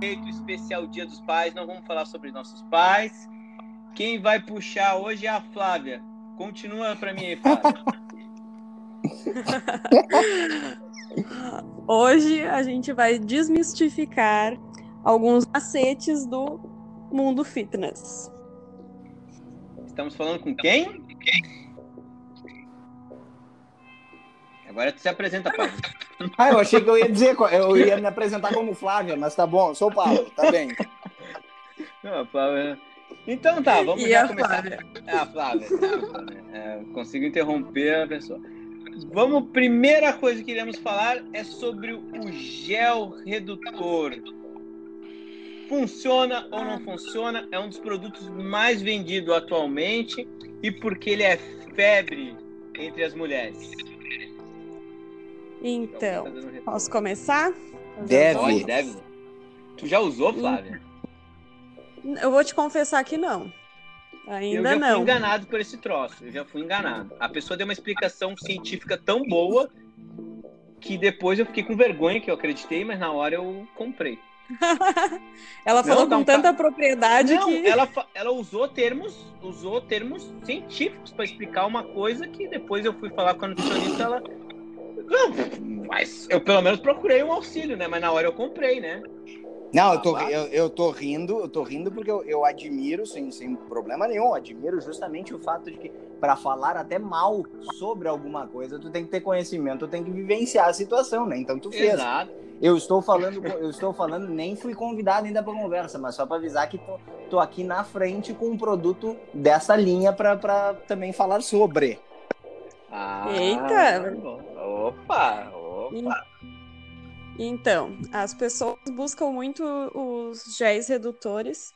jeito especial Dia dos Pais, não vamos falar sobre nossos pais. Quem vai puxar hoje é a Flávia. Continua para mim aí, Flávia. Hoje a gente vai desmistificar alguns macetes do mundo fitness. Estamos falando com quem? Agora tu se apresenta, Paulo. Ah, eu achei que eu ia dizer, eu ia me apresentar como Flávia, mas tá bom, sou o Paulo, tá bem. Não, Flávia. Então tá, vamos E já a começar. Flávia? É, a Flávia. É, a Flávia. É, consigo interromper a pessoa. Vamos, primeira coisa que iremos falar é sobre o gel redutor. Funciona ou não funciona? É um dos produtos mais vendidos atualmente e porque ele é febre entre as mulheres. Então, Tá posso começar? Deve. Pode, deve. Tu já usou, Flávia? Eu vou te confessar que não. Eu Ainda já não. fui enganado por esse troço. Eu já fui enganado. A pessoa deu uma explicação científica tão boa que depois eu fiquei com vergonha que eu acreditei, mas na hora eu comprei. Ela falou Não, dá com um tanta propriedade Não, que. ela, fa- ela usou termos, usou termos científicos para explicar uma coisa que depois eu fui falar com a nutricionista, ela não, mas eu pelo menos procurei um auxílio, né? Mas na hora eu comprei, né? Não, eu tô, eu, eu tô rindo, eu tô rindo porque eu, eu admiro, sem, sem problema nenhum, admiro justamente o fato de que para falar até mal sobre alguma coisa, tu tem que ter conhecimento, tu tem que vivenciar a situação, né? Então tu fez. Exato. Eu estou falando, eu estou falando, nem fui convidado ainda para conversa, mas só para avisar que tô, tô aqui na frente com um produto dessa linha para também falar sobre. Ah, Eita! Opa, opa. Então, as pessoas buscam muito os géis redutores,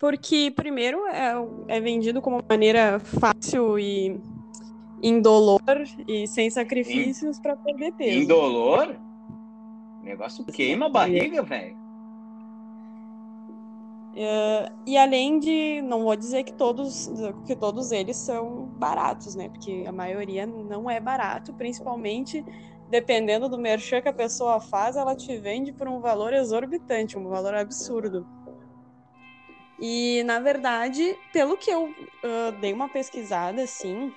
porque, primeiro, é, é vendido como maneira fácil e indolor e sem sacrifícios para perder peso. Indolor? O negócio queima a barriga, velho. É, e além de, não vou dizer que todos, que todos eles são baratos, né? Porque a maioria não é barato, principalmente dependendo do merchan que a pessoa faz, ela te vende por um valor exorbitante, um valor absurdo. E, na verdade, pelo que eu ah, dei uma pesquisada, assim,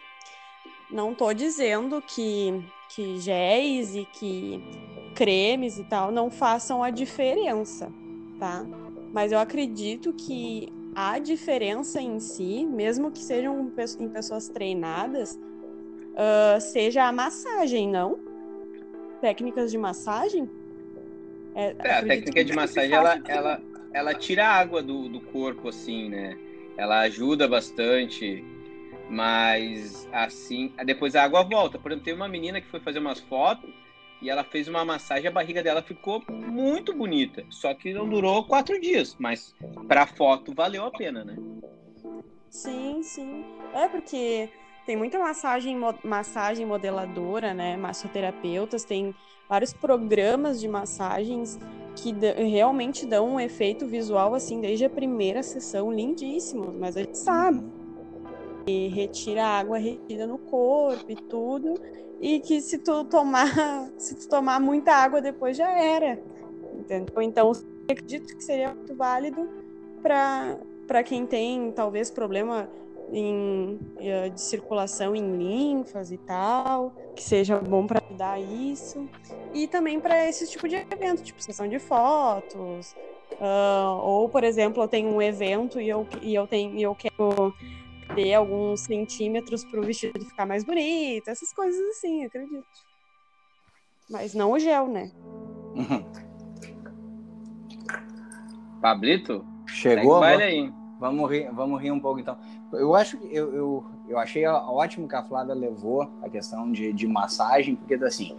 não tô dizendo que, que géis e que cremes e tal não façam a diferença, tá? Mas eu acredito que a diferença em si, mesmo que sejam em pessoas treinadas, ah, seja a massagem, não? Técnicas de massagem? É, É, a técnica de massagem, ela, ela, ela tira a água do, do corpo, assim, né? Ela ajuda bastante, mas assim, depois a água volta. Por exemplo, teve uma menina que foi fazer umas fotos e ela fez uma massagem, a barriga dela ficou muito bonita. Só que não durou quatro dias, mas pra foto valeu a pena, né? Sim, sim. É porque tem muita massagem, massagem modeladora, né? Massoterapeutas, tem vários programas de massagens que realmente dão um efeito visual assim desde a primeira sessão, lindíssimos, mas a gente sabe. E retira a água retida no corpo e tudo. E que se tu tomar, se tu tomar muita água depois já era. Entendeu? Então, acredito que seria muito válido para quem tem talvez problema em, eh, de circulação em linfas e tal, que seja bom para ajudar isso. E também para esse tipo de evento, tipo sessão de fotos. ah, ou, por exemplo, eu tenho um evento e eu, e eu, tenho, e eu quero ter alguns centímetros para o vestido ficar mais bonito, essas coisas assim, acredito. Mas não o gel, né? Pablito, Chegou? baile aí. Vamos rir, vamos rir um pouco então. Eu acho que eu, eu, eu achei ótimo que a Flávia levou a questão de, de massagem, porque assim,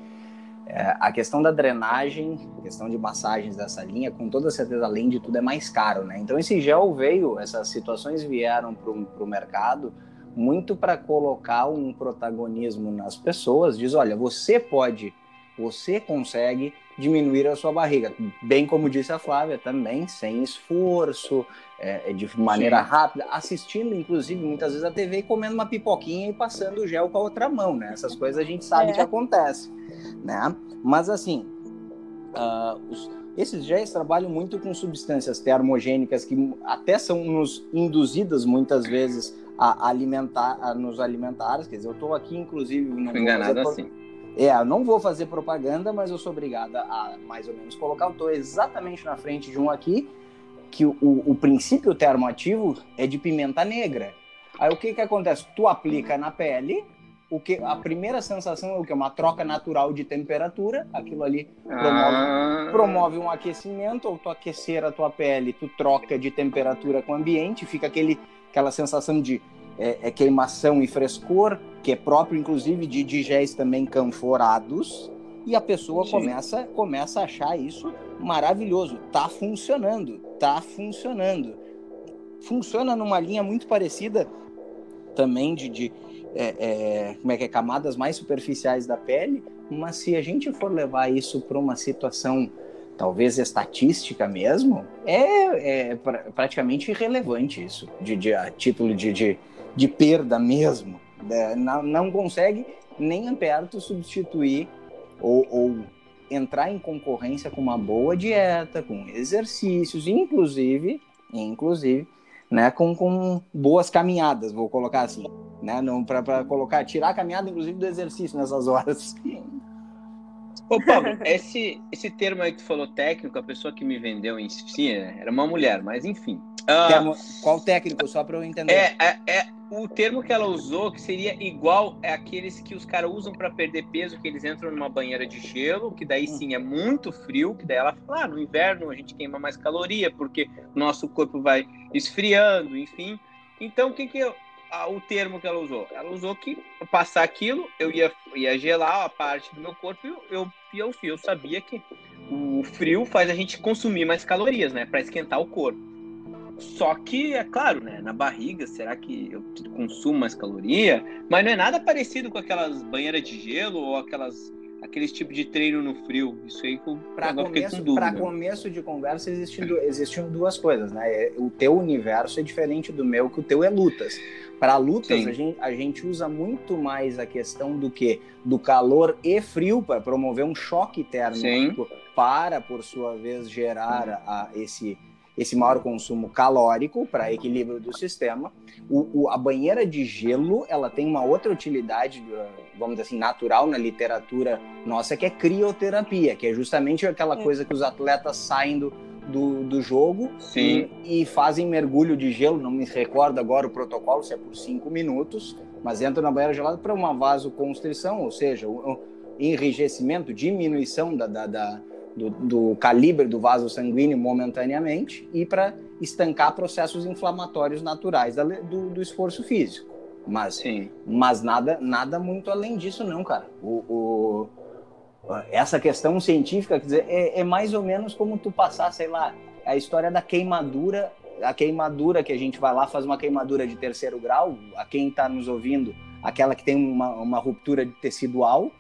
é, a questão da drenagem, a questão de massagens dessa linha, com toda certeza, além de tudo, é mais caro, né? Então esse gel veio, essas situações vieram para o mercado muito para colocar um protagonismo nas pessoas, diz, olha, você pode, você consegue diminuir a sua barriga, bem como disse a Flávia, também sem esforço, é, de maneira Sim. rápida, assistindo, inclusive, muitas vezes a TV e comendo uma pipoquinha e passando o gel com a outra mão, né? Essas coisas a gente sabe É. que acontece, né? Mas assim, uh, os, esses géis trabalham muito com substâncias termogênicas que até são nos induzidas muitas vezes a alimentar, a nos alimentar. Quer dizer, eu estou aqui, inclusive. Fui enganado assim. É, não vou fazer propaganda, mas eu sou obrigada a mais ou menos colocar. Eu estou exatamente na frente de um aqui que o, o princípio termoativo é de pimenta negra. Aí o que que acontece? Tu aplica na pele, o que a primeira sensação é o que uma troca natural de temperatura, aquilo ali promove, ah. promove um aquecimento, ou tu aquecer a tua pele, tu troca de temperatura com o ambiente, fica aquele aquela sensação de é, é queimação e frescor, que é próprio inclusive de digéis também canforados, e a pessoa começa começa a achar isso maravilhoso, tá funcionando, tá funcionando. Funciona numa linha muito parecida também de, de é, é, como é que é, camadas mais superficiais da pele, mas se a gente for levar isso para uma situação talvez estatística mesmo, é, é pra, praticamente irrelevante isso, de, de a título de, de, de perda mesmo. É, não, não consegue nem perto substituir ou, ou entrar em concorrência com uma boa dieta, com exercícios, inclusive, inclusive, né, com, com boas caminhadas, vou colocar assim, né, para colocar, tirar a caminhada, inclusive, do exercício nessas horas. Ô, Paulo, esse, esse termo aí que tu falou técnico, a pessoa que me vendeu em si era uma mulher, mas enfim. Uh, qual técnico, só para eu entender? É, é, é, o termo que ela usou, que seria igual é aqueles que os caras usam para perder peso, que eles entram numa banheira de gelo, que daí sim é muito frio, que daí ela fala, ah, no inverno a gente queima mais caloria, porque o nosso corpo vai esfriando, enfim. Então, o que que eu, o termo que ela usou? Ela usou que passar aquilo, eu ia, ia gelar a parte do meu corpo e eu, eu, eu sabia que o frio faz a gente consumir mais calorias, né, para esquentar o corpo. Só que, é claro, né? Na barriga, será que eu consumo mais caloria? Mas não é nada parecido com aquelas banheiras de gelo ou aquelas aqueles tipo de treino no frio. Isso aí para começo, para começo de conversa existem, existem duas coisas, né? O teu universo é diferente do meu, que o teu é lutas. Para lutas a gente, a gente usa muito mais a questão do que do calor e frio para promover um choque térmico Sim. para por sua vez gerar a, esse esse maior consumo calórico para equilíbrio do sistema. O, o, a banheira de gelo ela tem uma outra utilidade, vamos dizer assim, natural na literatura nossa, que é crioterapia, que é justamente aquela é. coisa que os atletas saem do, do, do jogo e, e, fazem mergulho de gelo. Não me recordo agora o protocolo, se é por cinco minutos, mas entram na banheira gelada para uma vasoconstrição, ou seja, o, enrijecimento, diminuição da, da, da do, do calibre do vaso sanguíneo momentaneamente e para estancar processos inflamatórios naturais da, do, do, esforço físico. Mas, Sim. mas nada, nada muito além disso, não, cara. O, o essa questão científica, quer dizer, é, é, mais ou menos como tu passar, sei lá, a história da queimadura, a queimadura que a gente vai lá, faz uma queimadura de terceiro grau, a quem está nos ouvindo, aquela que tem uma, uma ruptura de tecidual,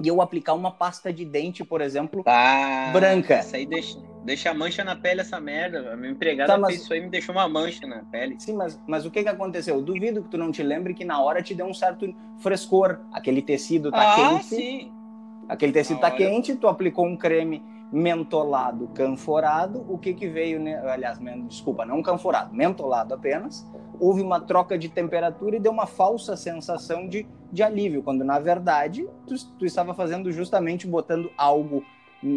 e eu aplicar uma pasta de dente, por exemplo, ah, branca. Isso aí deixa, deixa mancha na pele essa merda. A minha empregada tá, mas... fez isso aí me deixou uma mancha na pele. Sim, mas, mas o que que aconteceu? Eu duvido que tu não te lembre que na hora te deu um certo frescor. Aquele tecido tá ah, quente. Sim. Aquele tecido na tá hora... quente, tu aplicou um creme mentolado canforado. O que que veio, né? aliás, desculpa, não canforado, mentolado apenas houve uma troca de temperatura e deu uma falsa sensação de, de alívio, quando na verdade tu, tu estava fazendo justamente botando algo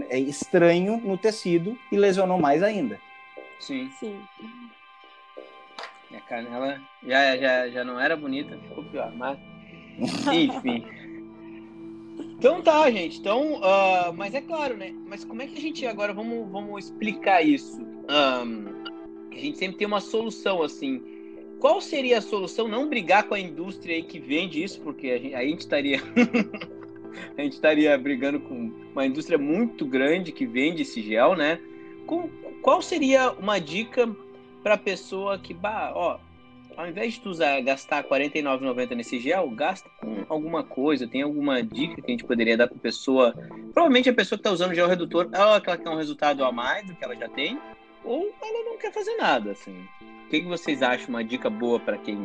é, estranho no tecido e lesionou mais ainda. Sim. Sim. Minha canela já, já, já não era bonita, ficou pior, mas. Enfim. então tá, gente. Então, uh, mas é claro, né? Mas como é que a gente agora vamos, vamos explicar isso? Um, a gente sempre tem uma solução assim qual seria a solução? Não brigar com a indústria aí que vende isso, porque a gente, a gente estaria a gente estaria brigando com uma indústria muito grande que vende esse gel, né? Com, qual seria uma dica para a pessoa que, bah, ó, ao invés de tu usar, gastar R$ 49,90 nesse gel, gasta com alguma coisa. Tem alguma dica que a gente poderia dar para pessoa? Provavelmente a pessoa que está usando gel redutor, ela quer um resultado a mais do que ela já tem, ou ela não quer fazer nada, assim que, que vocês acham uma dica boa para quem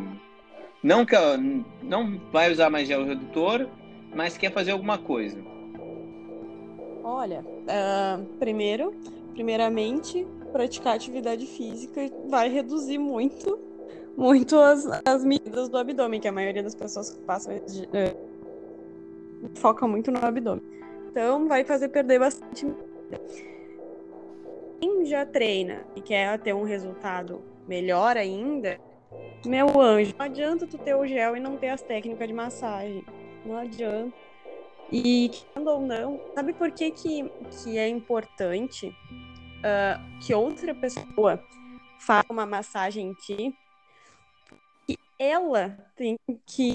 não quer, não vai usar mais gel redutor, mas quer fazer alguma coisa? Olha, uh, primeiro, primeiramente, praticar atividade física vai reduzir muito, muito as, as medidas do abdômen, que a maioria das pessoas que passam uh, foca muito no abdômen. Então, vai fazer perder bastante. Quem já treina e quer ter um resultado melhor ainda, meu anjo, não adianta tu ter o gel e não ter as técnicas de massagem. Não adianta. E, quando ou não, sabe por que, que, que é importante uh, que outra pessoa faça uma massagem em ti? E ela tem que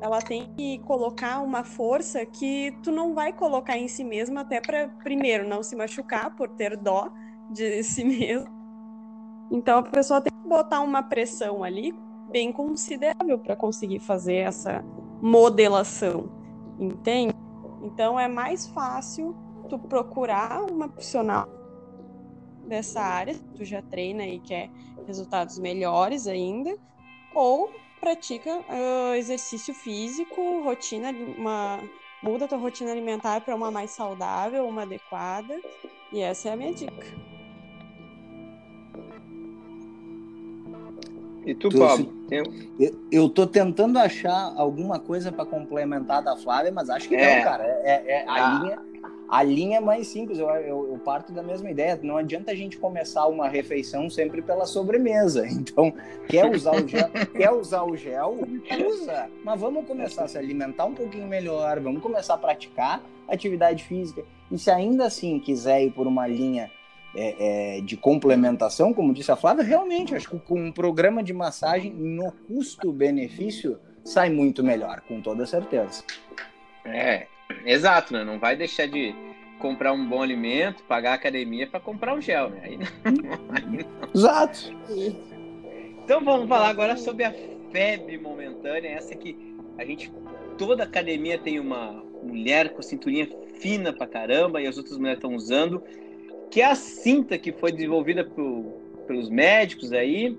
ela tem que colocar uma força que tu não vai colocar em si mesma até para primeiro não se machucar por ter dó de si mesmo. Então a pessoa tem que botar uma pressão ali bem considerável para conseguir fazer essa modelação, entende? Então é mais fácil tu procurar uma profissional dessa área, tu já treina e quer resultados melhores ainda, ou pratica uh, exercício físico, rotina, uma muda tua rotina alimentar para uma mais saudável, uma adequada, e essa é a minha dica. E tu, tu Pablo? Eu... eu tô tentando achar alguma coisa para complementar da Flávia, mas acho que é. não, cara. É, é, é a, ah. linha, a linha é mais simples. Eu, eu, eu, parto da mesma ideia. Não adianta a gente começar uma refeição sempre pela sobremesa. Então, quer usar o gel, quer usar o gel, usa. Mas vamos começar a se alimentar um pouquinho melhor. Vamos começar a praticar atividade física. E se ainda assim quiser ir por uma linha é, é, de complementação, como disse a Flávia, realmente acho que com um programa de massagem no custo-benefício sai muito melhor, com toda certeza. É, exato, né? Não vai deixar de comprar um bom alimento, pagar a academia para comprar um gel, né? Aí não, aí não. Exato. Então vamos falar agora sobre a febre momentânea, essa que a gente toda academia tem uma mulher com cinturinha fina pra caramba e as outras mulheres estão usando que é a cinta que foi desenvolvida por, pelos médicos aí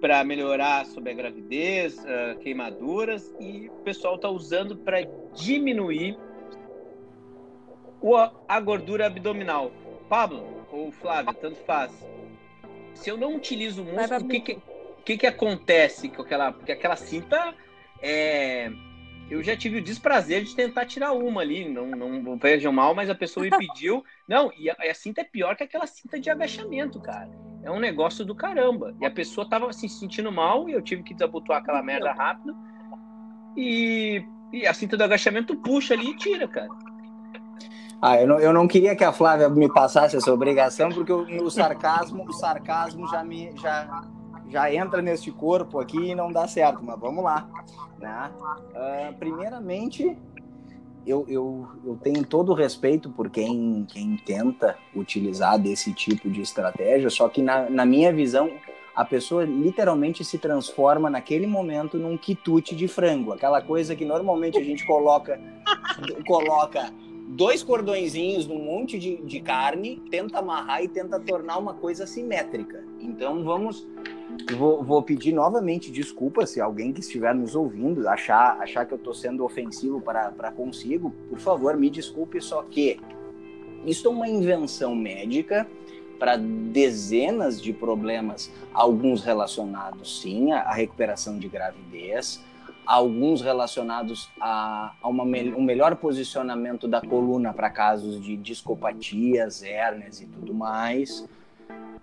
para melhorar sobre a gravidez, uh, queimaduras e o pessoal está usando para diminuir a gordura abdominal. Pablo ou Flávio, tanto faz. Se eu não utilizo o músculo, o que que, que que acontece com aquela, porque aquela cinta é eu já tive o desprazer de tentar tirar uma ali, não, não vejam mal, mas a pessoa me pediu. Não, e a, a, cinta é pior que aquela cinta de agachamento, cara. É um negócio do caramba. E a pessoa tava assim, se sentindo mal e eu tive que desabotoar aquela merda rápido. E, e a cinta do agachamento puxa ali e tira, cara. Ah, eu não, eu não queria que a Flávia me passasse essa obrigação, porque o, o sarcasmo, o sarcasmo já me já já entra neste corpo aqui e não dá certo, mas vamos lá. Né? Uh, primeiramente, eu, eu, eu tenho todo o respeito por quem, quem tenta utilizar desse tipo de estratégia, só que na, na minha visão, a pessoa literalmente se transforma naquele momento num quitute de frango, aquela coisa que normalmente a gente coloca coloca dois cordõezinhos num monte de, de carne, tenta amarrar e tenta tornar uma coisa simétrica. Então vamos Vou, vou, pedir novamente desculpas se alguém que estiver nos ouvindo achar, achar que eu estou sendo ofensivo para, para consigo. Por favor, me desculpe, só que isso é uma invenção médica para dezenas de problemas, alguns relacionados sim à recuperação de gravidez, alguns relacionados a, a uma, um melhor posicionamento da coluna para casos de discopatias, hérnias e tudo mais.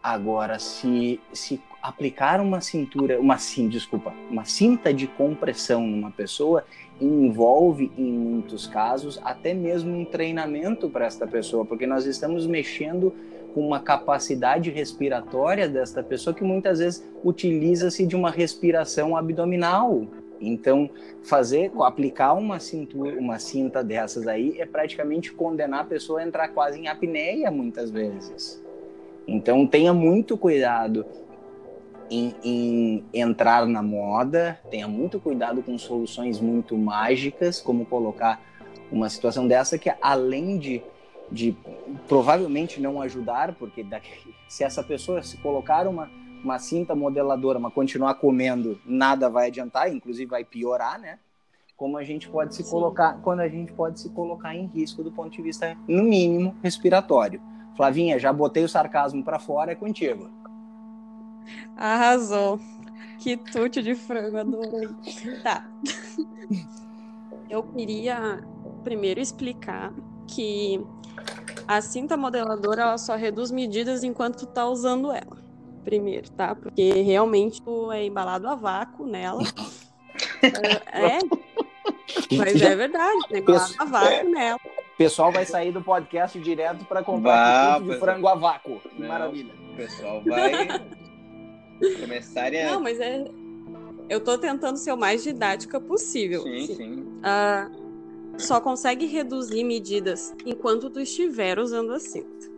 Agora, se, se aplicar uma cintura, uma sim, desculpa, uma cinta de compressão numa pessoa envolve em muitos casos até mesmo um treinamento para esta pessoa, porque nós estamos mexendo com uma capacidade respiratória desta pessoa que muitas vezes utiliza-se de uma respiração abdominal. Então, fazer, aplicar uma cintura, uma cinta dessas aí é praticamente condenar a pessoa a entrar quase em apneia muitas vezes. Então tenha muito cuidado em, em, entrar na moda, tenha muito cuidado com soluções muito mágicas, como colocar uma situação dessa que além de, de provavelmente não ajudar, porque daqui, se essa pessoa se colocar uma, uma cinta modeladora, mas continuar comendo, nada vai adiantar, inclusive vai piorar, né? como a gente pode se Sim. colocar, quando a gente pode se colocar em risco do ponto de vista, no mínimo, respiratório. Flavinha, já botei o sarcasmo para fora, é contigo. Arrasou. Que tute de frango, adorei. Tá. Eu queria primeiro explicar que a cinta modeladora ela só reduz medidas enquanto tu tá usando ela. Primeiro, tá? Porque realmente tu é embalado a vácuo nela. é, mas é verdade, tem embalado a vácuo é. nela. O pessoal vai sair do podcast direto para comprar Vá, de frango a vácuo. Que maravilha. O pessoal vai começar a... Não, mas é... Eu tô tentando ser o mais didática possível. Sim, assim. sim. Uh, só consegue reduzir medidas enquanto tu estiver usando a cinta.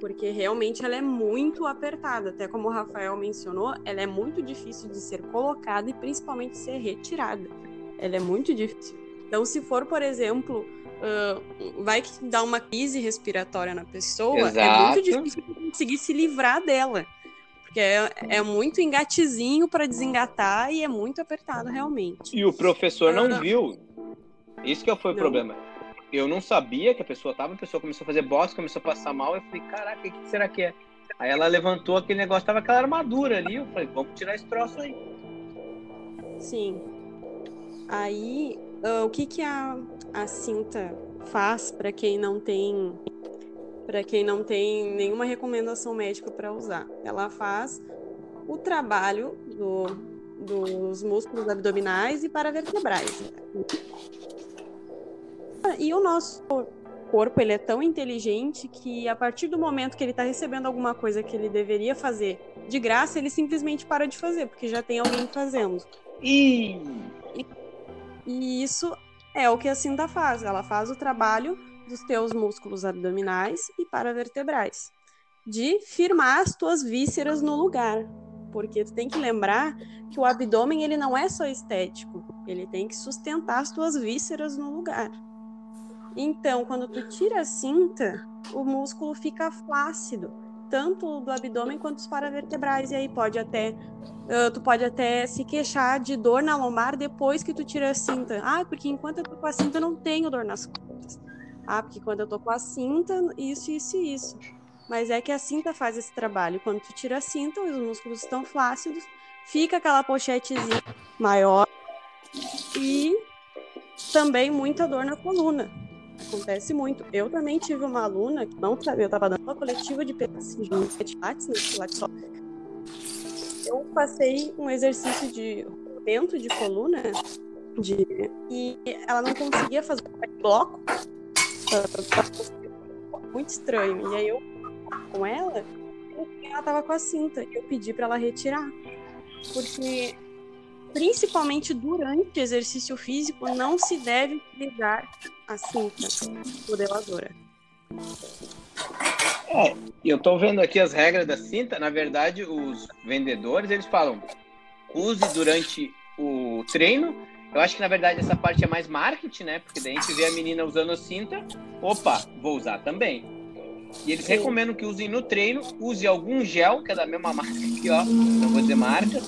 Porque realmente ela é muito apertada, até como o Rafael mencionou, ela é muito difícil de ser colocada e principalmente ser retirada. Ela é muito difícil. Então, se for, por exemplo, uh, vai dar uma crise respiratória na pessoa, Exato. é muito difícil conseguir se livrar dela. Porque é, é muito engatezinho para desengatar e é muito apertado realmente. E o professor não viu isso que foi o problema. Eu não sabia que a pessoa tava, a pessoa começou a fazer bosta, começou a passar mal, eu falei, caraca, o que será que é? Aí ela levantou aquele negócio, tava aquela armadura ali, eu falei, vamos tirar esse troço aí. Sim. Aí, uh, o que que a, a cinta faz para quem não tem para quem não tem nenhuma recomendação médica para usar? Ela faz o trabalho do, dos músculos abdominais e paravertebrais. E o nosso corpo ele é tão inteligente que a partir do momento que ele está recebendo alguma coisa que ele deveria fazer de graça, ele simplesmente para de fazer, porque já tem alguém fazendo. E, e isso é o que a cinta faz. Ela faz o trabalho dos teus músculos abdominais e paravertebrais, de firmar as tuas vísceras no lugar. Porque tu tem que lembrar que o abdômen ele não é só estético, ele tem que sustentar as tuas vísceras no lugar. Então, quando tu tira a cinta, o músculo fica flácido, tanto do abdômen quanto dos paravertebrais, e aí pode até uh, tu pode até se queixar de dor na lombar depois que tu tira a cinta. Ah, porque enquanto eu tô com a cinta eu não tenho dor nas costas. Ah, porque quando eu tô com a cinta, isso, isso e isso. Mas é que a cinta faz esse trabalho. Quando tu tira a cinta, os músculos estão flácidos, fica aquela pochetezinha maior e também muita dor na coluna. Acontece muito. Eu também tive uma aluna que não sabia, eu estava dando uma coletiva de pedaços de pilates, né, pilates. Eu passei um exercício de rompimento de coluna de, e ela não conseguia fazer bloco. Muito estranho. E aí eu com ela, ela tava com a cinta. Eu pedi para ela retirar. Porque principalmente durante exercício físico, não se deve utilizar a cinta modeladora. É, eu estou vendo aqui as regras da cinta. Na verdade, os vendedores eles falam use durante o treino. Eu acho que na verdade essa parte é mais marketing, né? Porque daí a gente vê a menina usando a cinta. Opa, vou usar também. E eles Sim. recomendam que usem no treino, use algum gel, que é da mesma marca aqui, ó. Não vou dizer marca.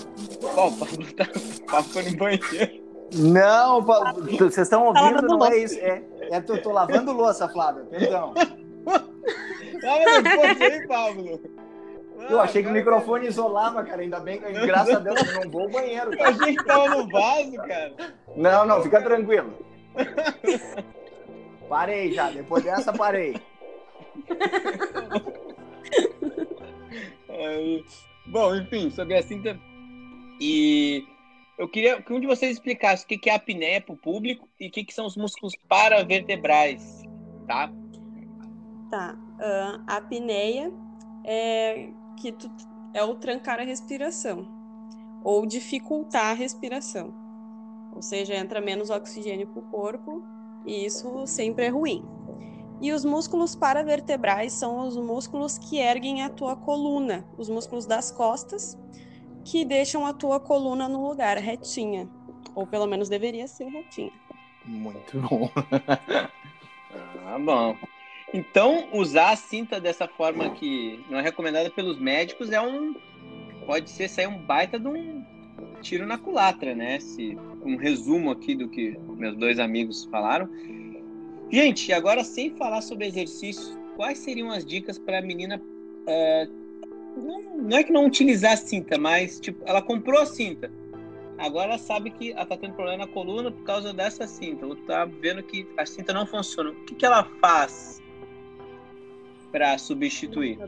Ó, o Pablo tá Pablo no banheiro. Não, Pablo, vocês estão ouvindo, tá não é isso. É, é tô, tô lavando louça, Flávio, perdão. Lava depois aí, Pablo. Eu achei que o microfone isolava, cara. Ainda bem que, graças a Deus, eu não vou ao banheiro. Cara. Eu achei que tava no vaso, cara. Não, não, fica tranquilo. Parei já, depois dessa parei. Bom, enfim, sobre a cinta. E eu queria que um de vocês explicasse o que é a apneia para o público e o que são os músculos paravertebrais, tá? Tá. Uh, a apneia é que tu, é o trancar a respiração ou dificultar a respiração. Ou seja, entra menos oxigênio para o corpo e isso sempre é ruim. E os músculos paravertebrais são os músculos que erguem a tua coluna, os músculos das costas, que deixam a tua coluna no lugar, retinha. Ou pelo menos deveria ser retinha. Muito bom. ah, bom. Então, usar a cinta dessa forma que não é recomendada pelos médicos é um. Pode ser sair um baita de um. tiro na culatra, né? Se, um resumo aqui do que meus dois amigos falaram. Gente, agora sem falar sobre exercício, quais seriam as dicas para a menina é, não, não, é que não utilizar a cinta, mas tipo, ela comprou a cinta. Agora ela sabe que ela tá tendo problema na coluna por causa dessa cinta. Ou tá vendo que a cinta não funciona. O que, que ela faz para substituir?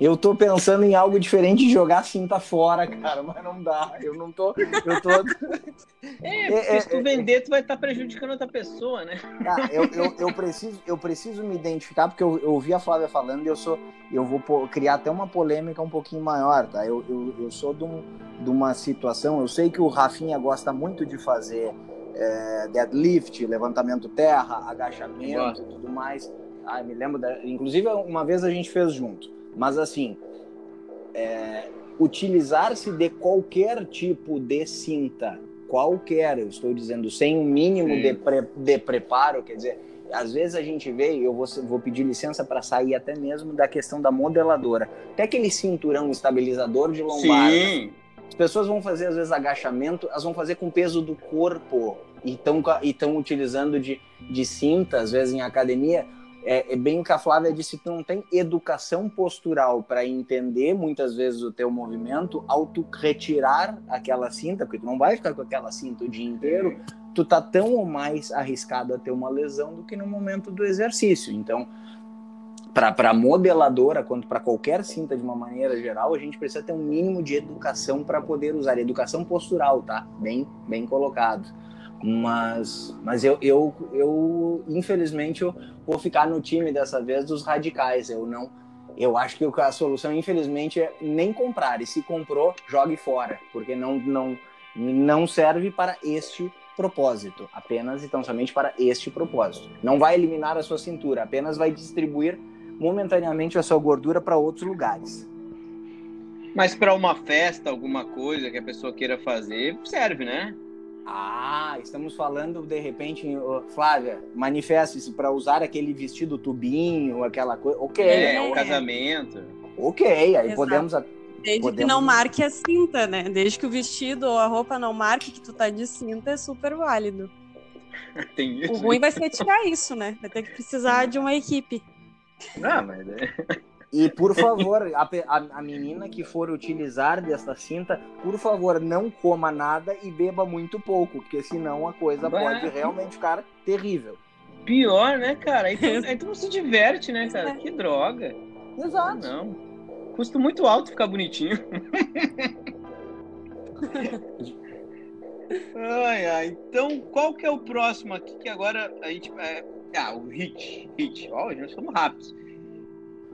Eu tô pensando em algo diferente de jogar cinta fora, cara, mas não dá. Eu não tô. Eu tô... é, porque é, se tu é, vender, tu vai estar tá prejudicando outra pessoa, né? Tá, eu, eu, eu, preciso, eu preciso me identificar, porque eu, eu ouvi a Flávia falando e eu sou. Eu vou criar até uma polêmica um pouquinho maior, tá? Eu, eu, eu sou de, um, de uma situação. Eu sei que o Rafinha gosta muito de fazer é, deadlift, levantamento terra, agachamento e tudo mais. Ah, me lembro, da... inclusive uma vez a gente fez junto. Mas assim, é, utilizar-se de qualquer tipo de cinta, qualquer, eu estou dizendo, sem um mínimo de, pre, de preparo, quer dizer, às vezes a gente vê, eu vou, vou pedir licença para sair até mesmo da questão da modeladora. Até aquele cinturão estabilizador de lombar. Sim. As pessoas vão fazer, às vezes, agachamento, elas vão fazer com o peso do corpo e estão utilizando de, de cinta, às vezes, em academia é, é bem o que a Flávia disse, tu não tem educação postural para entender muitas vezes o teu movimento, ao tu retirar aquela cinta, porque tu não vai ficar com aquela cinta o dia inteiro, tu tá tão ou mais arriscado a ter uma lesão do que no momento do exercício. Então, para modeladora, quanto para qualquer cinta de uma maneira geral, a gente precisa ter um mínimo de educação para poder usar. Educação postural, tá? Bem, bem colocado. Mas, mas eu, eu, eu, infelizmente, eu vou ficar no time dessa vez dos radicais. Eu não, eu acho que a solução, infelizmente, é nem comprar. E se comprou, jogue fora, porque não, não, não serve para este propósito, apenas e tão somente para este propósito. Não vai eliminar a sua cintura, apenas vai distribuir momentaneamente a sua gordura para outros lugares. Mas para uma festa, alguma coisa que a pessoa queira fazer, serve, né? Ah, estamos falando de repente, Flávia, manifeste-se para usar aquele vestido tubinho, aquela coisa. Ok. É, o casamento. Ok, aí Exato. podemos. Desde podemos... que não marque a cinta, né? Desde que o vestido ou a roupa não marque que tu tá de cinta, é super válido. Tem isso. O ruim vai ser tirar isso, né? Vai ter que precisar de uma equipe. Não, mas. É. E por favor, a, a, a, menina que for utilizar desta cinta, por favor, não coma nada e beba muito pouco, porque senão a coisa pode realmente ficar terrível. Pior, né, cara? Aí tu, aí tu não se diverte, né, cara? Que droga. Exato. Não. Custo muito alto ficar bonitinho. ai, ai. Então, qual que é o próximo aqui que agora a gente. É... Ah, o Hit. Hit. Ó, oh, nós somos rápidos.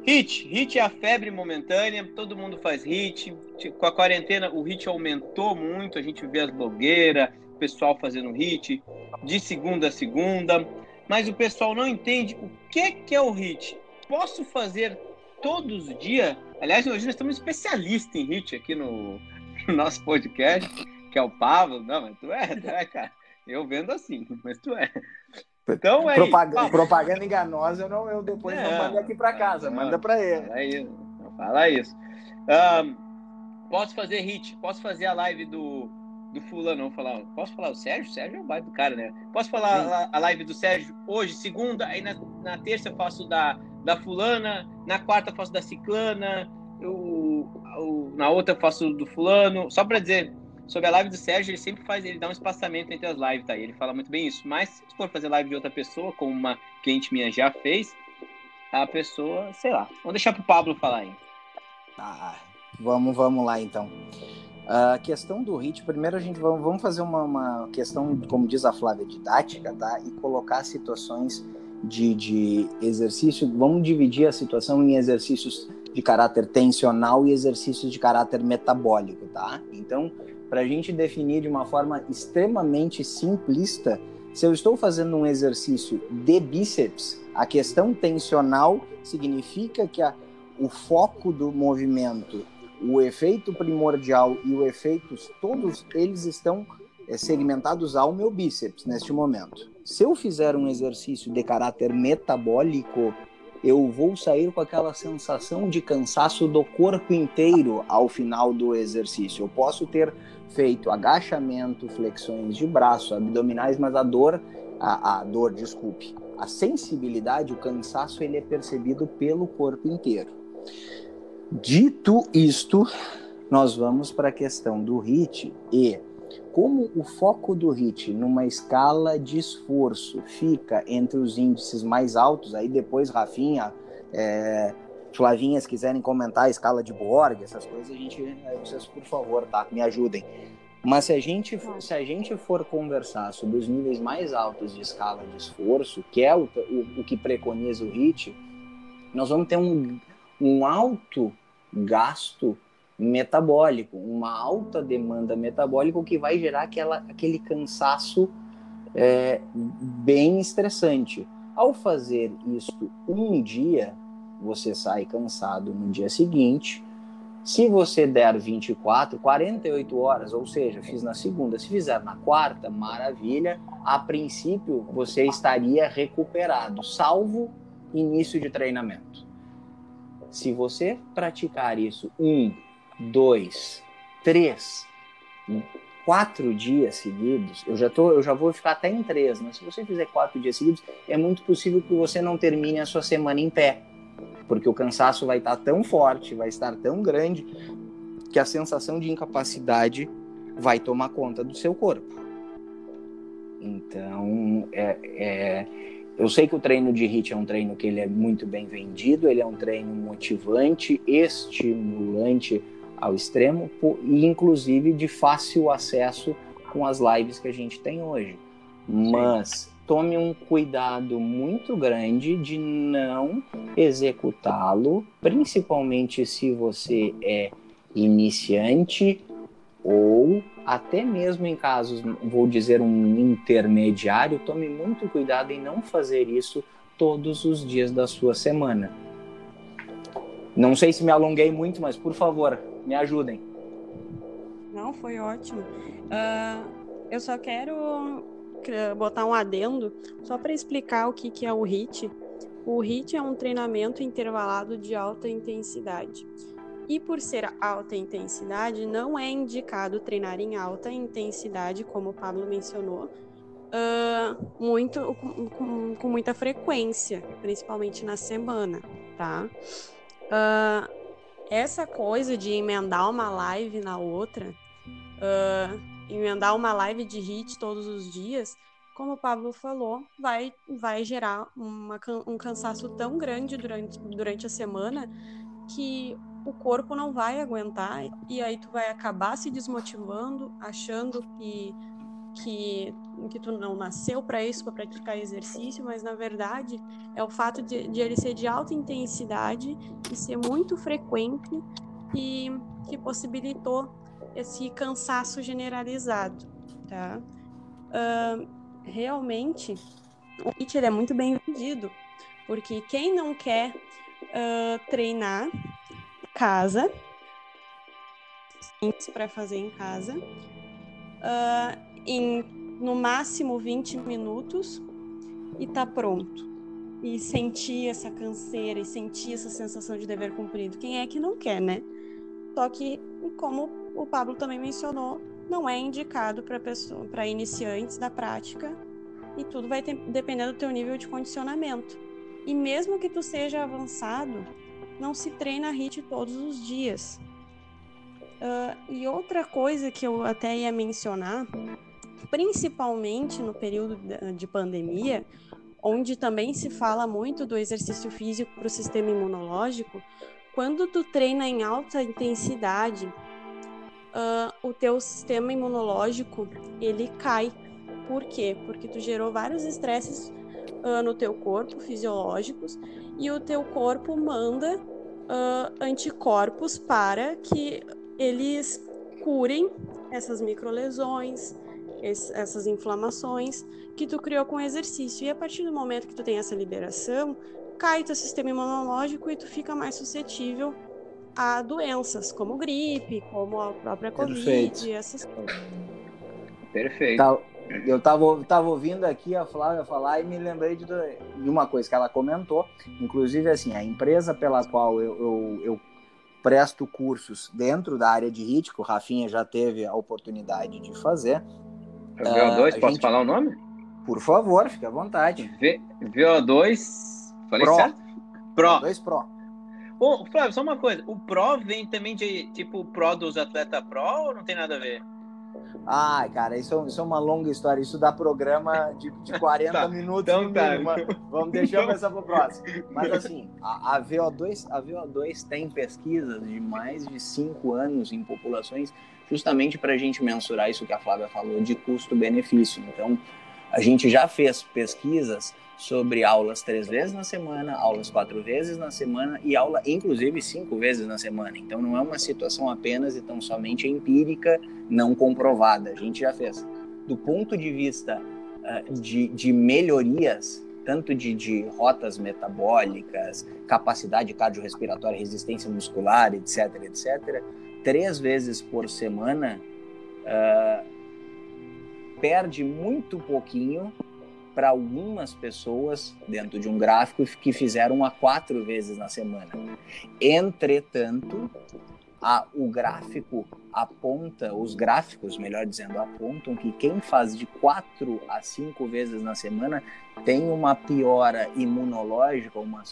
Hit, hit é a febre momentânea, todo mundo faz hit. Com a quarentena, o hit aumentou muito, a gente vê as blogueiras, o pessoal fazendo hit de segunda a segunda, mas o pessoal não entende o que, que é o hit. Posso fazer todos os dias? Aliás, hoje nós estamos especialistas em hit aqui no, no nosso podcast, que é o Pablo. Não, mas tu é, tu é, cara. Eu vendo assim, mas tu é. Então é propaganda, propaganda enganosa, eu, não, eu depois não, não mando aqui para casa, não, manda para ele. Fala isso. Fala isso. Um, posso fazer hit, posso fazer a live do, do fulano, vou falar, posso falar o Sérgio? O Sérgio é o bairro do cara, né? Posso falar a, a, live do Sérgio hoje, segunda, aí na, na terça eu faço da, da fulana, na quarta eu faço da ciclana, eu, eu, na outra eu faço do fulano, só para dizer, sobre a live do Sérgio, ele sempre faz, ele dá um espaçamento entre as lives, tá? ele fala muito bem isso. Mas se for fazer live de outra pessoa, como uma cliente minha já fez, a pessoa, sei lá. Vamos deixar pro Pablo falar aí. Ah, vamos, vamos lá então. A questão do hit, primeiro a gente vamos, vamos fazer uma, uma questão, como diz a Flávia, didática, tá? E colocar situações de, de exercício. Vamos dividir a situação em exercícios de caráter tensional e exercícios de caráter metabólico, tá? Então, para a gente definir de uma forma extremamente simplista, se eu estou fazendo um exercício de bíceps, a questão tensional significa que a, o foco do movimento, o efeito primordial e o efeito, todos eles estão é, segmentados ao meu bíceps neste momento. Se eu fizer um exercício de caráter metabólico, eu vou sair com aquela sensação de cansaço do corpo inteiro ao final do exercício. Eu posso ter feito agachamento, flexões de braço, abdominais, mas a dor, a, a dor, desculpe, a sensibilidade, o cansaço, ele é percebido pelo corpo inteiro. Dito isto, nós vamos para a questão do HIT e como o foco do HIT numa escala de esforço fica entre os índices mais altos, aí depois Rafinha, é, Flavinha, se quiserem comentar a escala de Borg, essas coisas, a gente, vocês por favor, tá? Me ajudem. Mas se a gente, se a gente for conversar sobre os níveis mais altos de escala de esforço, que é o, o, o que preconiza o HIT, nós vamos ter um, um alto gasto metabólico, uma alta demanda metabólica, que vai gerar aquela, aquele cansaço é, bem estressante. Ao fazer isto um dia, você sai cansado no dia seguinte. Se você der 24, 48 horas, ou seja, fiz na segunda, se fizer na quarta, maravilha. A princípio, você estaria recuperado, salvo início de treinamento. Se você praticar isso um, dois, três, quatro dias seguidos, eu já, tô, eu já vou ficar até em três, mas se você fizer quatro dias seguidos, é muito possível que você não termine a sua semana em pé, porque o cansaço vai estar tão forte, vai estar tão grande, que a sensação de incapacidade vai tomar conta do seu corpo. Então, é, é, eu sei que o treino de HIIT é um treino que ele é muito bem vendido, ele é um treino motivante, estimulante ao extremo e inclusive de fácil acesso com as lives que a gente tem hoje. Mas tome um cuidado muito grande de não executá-lo, principalmente se você é iniciante ou até mesmo em casos, vou dizer, um intermediário, tome muito cuidado em não fazer isso todos os dias da sua semana. Não sei se me alonguei muito, mas por favor, me ajudem. Não, foi ótimo. Uh, eu só quero botar um adendo, só para explicar o que, que é o HIT. O HIT é um treinamento intervalado de alta intensidade. E por ser alta intensidade, não é indicado treinar em alta intensidade, como o Pablo mencionou, uh, muito, com, com, com, muita frequência, principalmente na semana, tá? Uh, essa coisa de emendar uma live na outra, uh, emendar uma live de hit todos os dias, como o Pablo falou, vai, vai gerar uma, um cansaço tão grande durante, durante a semana que o corpo não vai aguentar e aí tu vai acabar se desmotivando, achando que que, que tu não nasceu para isso, para praticar exercício, mas na verdade é o fato de, de, ele ser de alta intensidade e ser muito frequente que, que possibilitou esse cansaço generalizado, tá? Uh, realmente, o HIIT é muito bem vendido, porque quem não quer uh, treinar casa, para fazer em casa, uh, em no máximo 20 minutos e tá pronto. E sentir essa canseira e sentir essa sensação de dever cumprido. Quem é que não quer, né? Só que, como o Pablo também mencionou, não é indicado para pessoa, para iniciantes da prática e tudo vai ter, depender do teu nível de condicionamento. E mesmo que tu seja avançado, não se treina HIIT todos os dias. Uh, e outra coisa que eu até ia mencionar principalmente no período de pandemia, onde também se fala muito do exercício físico para o sistema imunológico, quando tu treina em alta intensidade, uh, o teu sistema imunológico ele cai. Por quê? Porque tu gerou vários estresses uh, no teu corpo, fisiológicos, e o teu corpo manda uh, anticorpos para que eles curem essas microlesões, essas inflamações que tu criou com o exercício. E a partir do momento que tu tem essa liberação, cai teu sistema imunológico e tu fica mais suscetível a doenças como gripe, como a própria Covid, Perfeito. essas coisas. Perfeito. Tal, eu tava, tava ouvindo aqui a Flávia falar e me lembrei de, de uma coisa que ela comentou, inclusive assim, a empresa pela qual eu, eu, eu presto cursos dentro da área de HIT, que o Rafinha já teve a oportunidade de fazer. É VO2, uh, posso gente... falar o nome? Por favor, fique à vontade. V... VO2, falei Pro. certo? Pro. VO2 Pro. Ô, Flávio, só uma coisa, o Pro vem também de, tipo, Pro dos atletas Pro ou não tem nada a ver? Ai, cara, isso, isso é uma longa história. Isso dá programa de, de 40 tá, minutos. Então tá. Vamos deixar então... para o próximo. Mas assim, a, a, VO2, a VO2 tem pesquisas de mais de 5 anos em populações, justamente para a gente mensurar isso que a Flávia falou de custo-benefício. Então, a gente já fez pesquisas sobre aulas três vezes na semana, aulas quatro vezes na semana e aula, inclusive, cinco vezes na semana. Então, não é uma situação apenas e tão somente empírica, não comprovada. A gente já fez. Do ponto de vista uh, de, de melhorias, tanto de, de rotas metabólicas, capacidade cardiorrespiratória, resistência muscular, etc., etc., três vezes por semana, uh, perde muito pouquinho para algumas pessoas dentro de um gráfico que fizeram a quatro vezes na semana. Entretanto, a, o gráfico aponta, os gráficos, melhor dizendo, apontam que quem faz de quatro a cinco vezes na semana tem uma piora imunológica, uma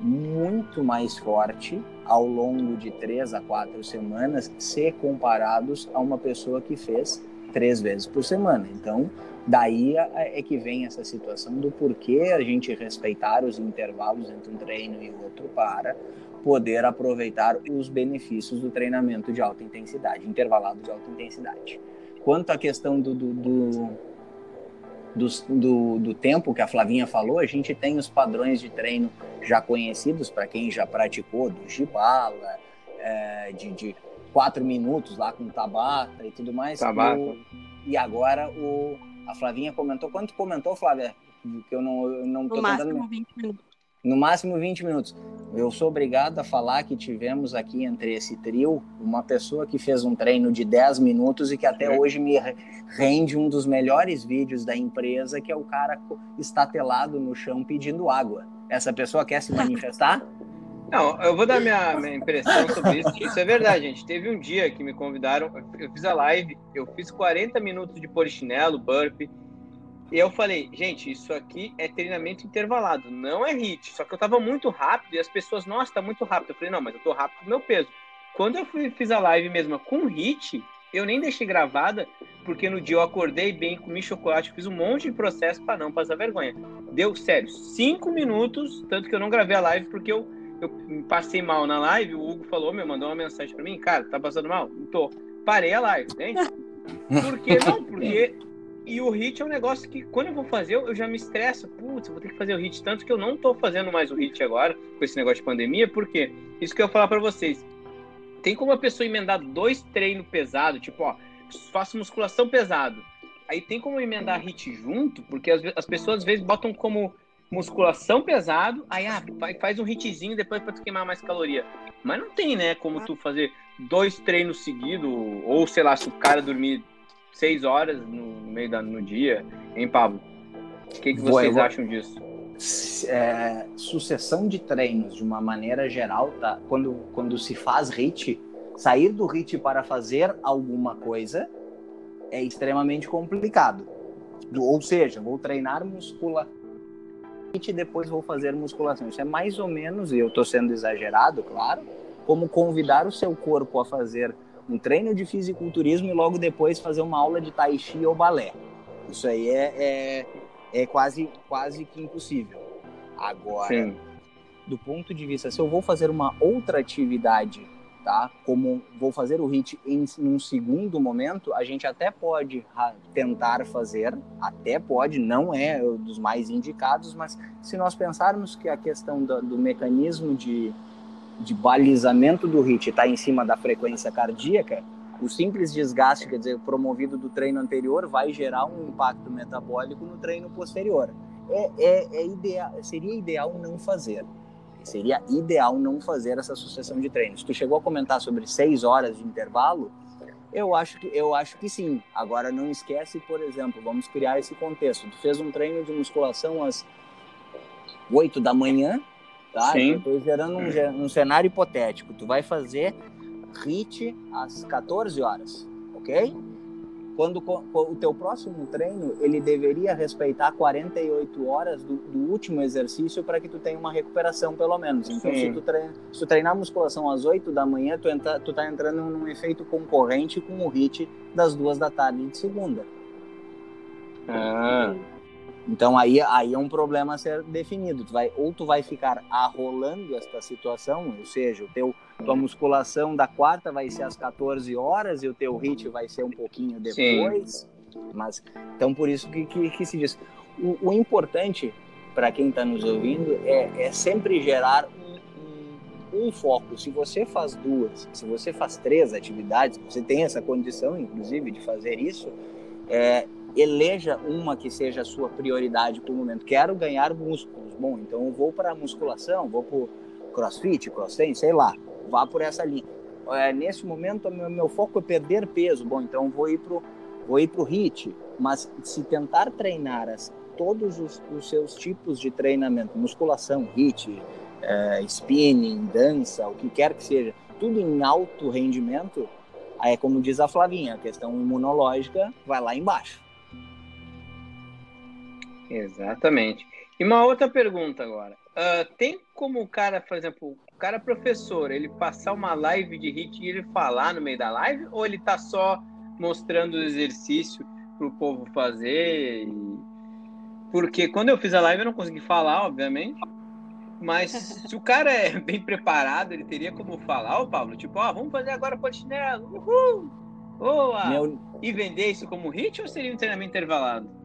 muito mais forte ao longo de três a quatro semanas, se comparados a uma pessoa que fez três vezes por semana. Então, Daí é, que vem essa situação do porquê a gente respeitar os intervalos entre um treino e outro para poder aproveitar os benefícios do treinamento de alta intensidade, intervalado de alta intensidade. Quanto à questão do, do, do, do, do, do tempo que a Flavinha falou, a gente tem os padrões de treino já conhecidos para quem já praticou, do Gibala, é, de, de quatro minutos lá com Tabata e tudo mais. Tabata. O, e agora o a Flavinha comentou. Quanto comentou, Flávia? Que eu não, eu não no tô máximo tentando... 20 minutos. No máximo 20 minutos. Eu sou obrigado a falar que tivemos aqui entre esse trio uma pessoa que fez um treino de 10 minutos e que até hoje me rende um dos melhores vídeos da empresa, que é o cara estatelado no chão pedindo água. Essa pessoa quer se manifestar? Não, eu vou dar minha, minha impressão sobre isso. Isso é verdade, gente. Teve um dia que me convidaram, eu fiz a live, eu fiz 40 minutos de polichinelo, burp, e eu falei, gente, isso aqui é treinamento intervalado, não é hit. Só que eu tava muito rápido e as pessoas, nossa, tá muito rápido. Eu falei, não, mas eu tô rápido do meu peso. Quando eu fui, fiz a live mesmo com hit, eu nem deixei gravada, porque no dia eu acordei bem, comi chocolate, fiz um monte de processo para não passar vergonha. Deu, sério, cinco minutos, tanto que eu não gravei a live, porque eu eu passei mal na live, o Hugo falou, me mandou uma mensagem para mim, cara, tá passando mal? Não tô. Parei a live, entende? Por que não? Porque e o hit é um negócio que quando eu vou fazer, eu já me estresso. Putz, vou ter que fazer o hit tanto que eu não tô fazendo mais o hit agora com esse negócio de pandemia, porque isso que eu ia falar para vocês. Tem como a pessoa emendar dois treinos pesados, tipo, ó, faço musculação pesado. Aí tem como emendar hit junto, porque as, as pessoas às vezes botam como musculação pesado, aí ah, faz um hitzinho depois para tu queimar mais caloria. Mas não tem, né, como tu fazer dois treinos seguidos, ou sei lá, se o cara dormir seis horas no meio da, no dia, hein, Pablo? O que, que vocês vou, acham disso? É, sucessão de treinos, de uma maneira geral, tá? Quando, quando se faz HIT, sair do HIT para fazer alguma coisa é extremamente complicado. Ou seja, vou treinar musculação e depois vou fazer musculação. Isso é mais ou menos, e eu estou sendo exagerado, claro, como convidar o seu corpo a fazer um treino de fisiculturismo e logo depois fazer uma aula de tai chi ou balé. Isso aí é, é, é quase, quase que impossível. Agora, Sim. do ponto de vista, se eu vou fazer uma outra atividade tá? Como vou fazer o hit em um segundo momento, a gente até pode tentar fazer, até pode, não é dos mais indicados, mas se nós pensarmos que a questão do, do mecanismo de, de balizamento do hit está em cima da frequência cardíaca, o simples desgaste, quer dizer, promovido do treino anterior, vai gerar um impacto metabólico no treino posterior. É, é, é ideal, seria ideal não fazer. Seria ideal não fazer essa sucessão de treinos. Tu chegou a comentar sobre seis horas de intervalo. Eu acho que eu acho que sim. Agora não esquece, por exemplo, vamos criar esse contexto. Tu fez um treino de musculação às 8 da manhã, tá? Sim. Eu tô gerando um, um cenário hipotético. Tu vai fazer HIIT às 14 horas, ok? Quando o teu próximo treino, ele deveria respeitar 48 horas do, do último exercício para que tu tenha uma recuperação, pelo menos. Então, se tu, treina, se tu treinar musculação às 8 da manhã, tu, entra, tu tá entrando num efeito concorrente com o HIIT das duas da tarde de segunda. Ah. Então aí, aí é um problema a ser definido. Tu vai, ou tu vai ficar arrolando esta situação, ou seja, o teu, tua musculação da quarta vai ser às 14 horas e o teu HIIT vai ser um pouquinho depois. Sim. Mas, então por isso que, que, que se diz. O, o importante para quem está nos ouvindo é, é sempre gerar um, foco. Se você faz duas, se você faz três atividades, você tem essa condição, inclusive, de fazer isso, é, eleja uma que seja a sua prioridade por momento. Quero ganhar músculos. Bom, então eu vou para musculação, vou para crossfit, crossfit, sei lá. Vá por essa linha. É, nesse momento, meu, meu foco é perder peso. Bom, então vou ir para vou ir pro HIIT. Mas se tentar treinar as, todos os, os, seus tipos de treinamento, musculação, HIIT, é, spinning, dança, o que quer que seja, tudo em alto rendimento, aí é como diz a Flavinha, a questão imunológica vai lá embaixo. Exatamente. E uma outra pergunta agora. Uh, tem como o cara, por exemplo, o cara professor, ele passar uma live de HIT e ele falar no meio da live? Ou ele tá só mostrando o exercício para o povo fazer? E... Porque quando eu fiz a live eu não consegui falar, obviamente. Mas se o cara é bem preparado, ele teria como falar, ô Pablo, tipo, ó, oh, vamos fazer agora polichinelo, uhul! Boa! Meu... E vender isso como hit ou seria um treinamento intervalado?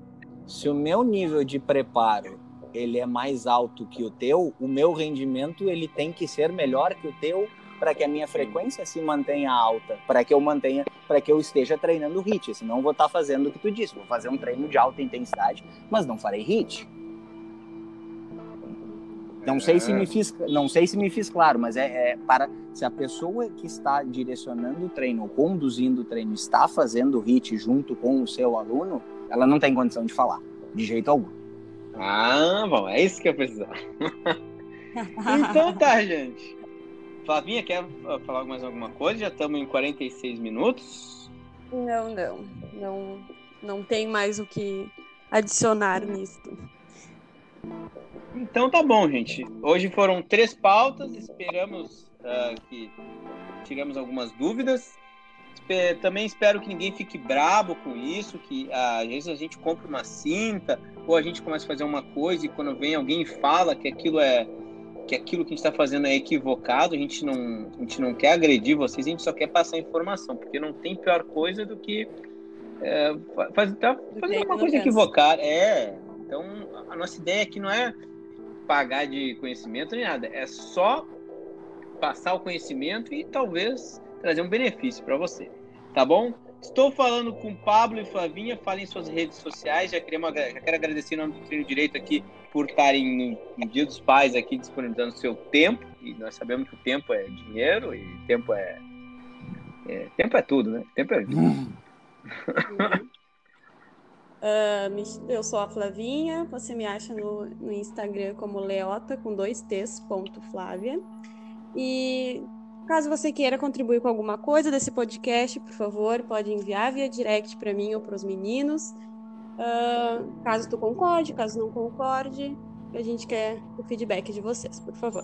Se o meu nível de preparo ele é mais alto que o teu, o meu rendimento ele tem que ser melhor que o teu para que a minha frequência se mantenha alta, para que eu mantenha, para que eu esteja treinando HIIT, senão vou estar tá fazendo o que tu disse, vou fazer um treino de alta intensidade, mas não farei HIIT. Não sei se me fiz, não sei se me fiz claro, mas é, é, para se a pessoa que está direcionando o treino ou conduzindo o treino está fazendo o HIIT junto com o seu aluno, ela não tem condição de falar, de jeito algum. Ah, bom, é isso que eu precisava. então tá, gente. Flavinha, quer falar mais alguma coisa? Já estamos em 46 minutos. Não, não. Não, não tem mais o que adicionar nisso. Então tá bom, gente. Hoje foram três pautas. Esperamos uh, que tiramos algumas dúvidas também espero que ninguém fique brabo com isso, que ah, às vezes a gente compra uma cinta ou a gente começa a fazer uma coisa e quando vem alguém e fala que aquilo é que aquilo que a gente está fazendo é equivocado, a gente não a gente não quer agredir vocês, a gente só quer passar informação, porque não tem pior coisa do que é, faz, tá fazendo uma coisa equivocada. É, então a nossa ideia aqui não é pagar de conhecimento nem nada, é só passar o conhecimento e talvez trazer um benefício para você, tá bom? Estou falando com Pablo e Flavinha, falem em suas redes sociais. Já, queremos, já quero agradecer em nome do Treino Direito aqui por estarem no, no, Dia dos Pais aqui disponibilizando seu tempo. E nós sabemos que o tempo é dinheiro e tempo é. é tempo é tudo, né? Tempo é vida. Uh, eu sou a Flavinha, você me acha no, no Instagram como Leota com dois T's, ponto Flávia. E Caso você queira contribuir com alguma coisa desse podcast, por favor, pode enviar via direct para mim ou para os meninos. Uh, caso tu concorde, caso não concorde, a gente quer o feedback de vocês, por favor.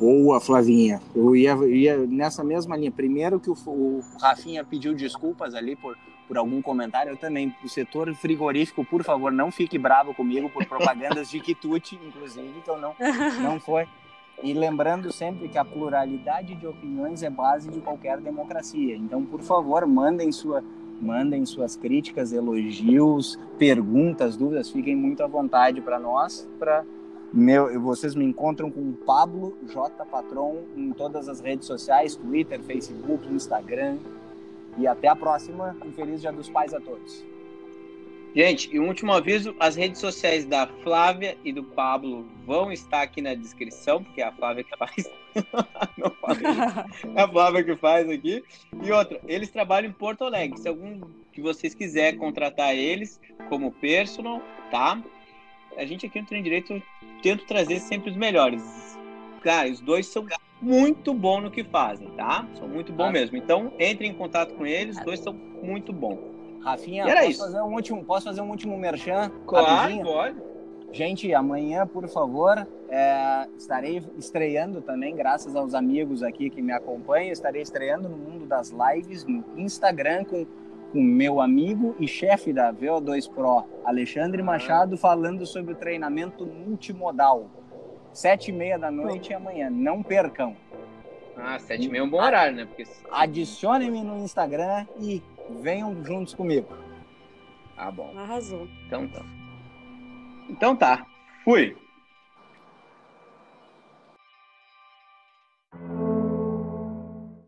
Boa, Flavinha. Eu ia, ia nessa mesma linha. Primeiro que o, o Rafinha pediu desculpas ali por, por algum comentário, eu também. O setor frigorífico, por favor, não fique bravo comigo por propagandas de quitute, inclusive, então não, não foi. E lembrando sempre que a pluralidade de opiniões é base de qualquer democracia. Então, por favor, mandem sua mandem suas críticas, elogios, perguntas, dúvidas, fiquem muito à vontade para nós, para meu, vocês me encontram com Pablo J Patron em todas as redes sociais, Twitter, Facebook, Instagram. E até a próxima. Um feliz Dia dos Pais a todos. Gente, e um último aviso: as redes sociais da Flávia e do Pablo vão estar aqui na descrição, porque é a Flávia que faz. Não falei. É a Flávia que faz aqui. E outra, eles trabalham em Porto Alegre. Se algum que vocês quiserem contratar eles como personal, tá? A gente aqui no Treino Direito tento trazer sempre os melhores. Cara, os dois são muito bons no que fazem, tá? São muito bons ah. mesmo. Então, entre em contato com eles, os dois são muito bons. Rafinha, posso isso. fazer um último, posso fazer um último merchan? Claro, rapidinho? pode. Gente, amanhã, por favor, é, estarei estreando também, graças aos amigos aqui que me acompanham, estarei estreando no mundo das lives no Instagram com o meu amigo e chefe da VO2 Pro, Alexandre Machado, falando sobre o treinamento multimodal. Sete e meia da noite amanhã, não percam. Ah, sete e meia é um bom horário, né? Porque... Adicione-me no Instagram e venham juntos comigo. Ah, bom. Arrasou. Então tá. Então tá. Fui.